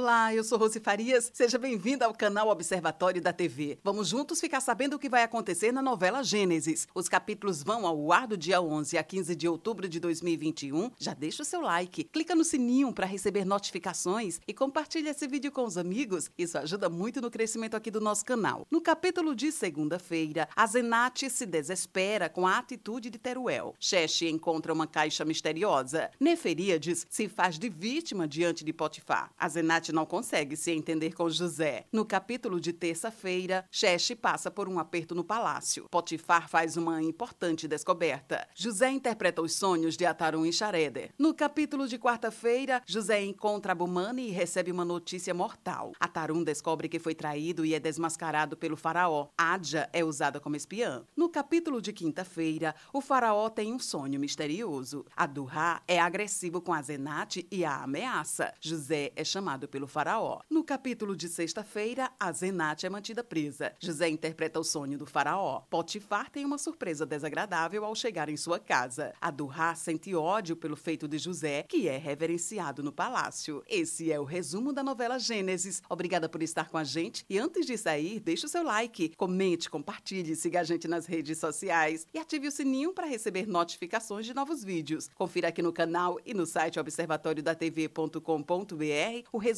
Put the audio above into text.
Olá, eu sou Rose Farias. Seja bem-vinda ao canal Observatório da TV. Vamos juntos ficar sabendo o que vai acontecer na novela Gênesis. Os capítulos vão ao ar do dia 11 a 15 de outubro de 2021. Já deixa o seu like, clica no sininho para receber notificações e compartilha esse vídeo com os amigos. Isso ajuda muito no crescimento aqui do nosso canal. No capítulo de segunda-feira, a Zenate se desespera com a atitude de Teruel. Xexe encontra uma caixa misteriosa. Neferíades se faz de vítima diante de Potifar. A Zenate não consegue se entender com José. No capítulo de terça-feira, Xexe passa por um aperto no palácio. Potifar faz uma importante descoberta. José interpreta os sonhos de Atarum e Xareder. No capítulo de quarta-feira, José encontra Abumani e recebe uma notícia mortal. Atarum descobre que foi traído e é desmascarado pelo faraó. Adja é usada como espiã. No capítulo de quinta-feira, o faraó tem um sonho misterioso. Adurra é agressivo com a Zenate e a ameaça. José é chamado pelo faraó. No capítulo de sexta-feira, a Zenate é mantida presa. José interpreta o sonho do faraó. Potifar tem uma surpresa desagradável ao chegar em sua casa. Adurra sente ódio pelo feito de José, que é reverenciado no palácio. Esse é o resumo da novela Gênesis. Obrigada por estar com a gente e antes de sair, deixe o seu like, comente, compartilhe, siga a gente nas redes sociais e ative o sininho para receber notificações de novos vídeos. Confira aqui no canal e no site observatoriodatv.com.br o resumo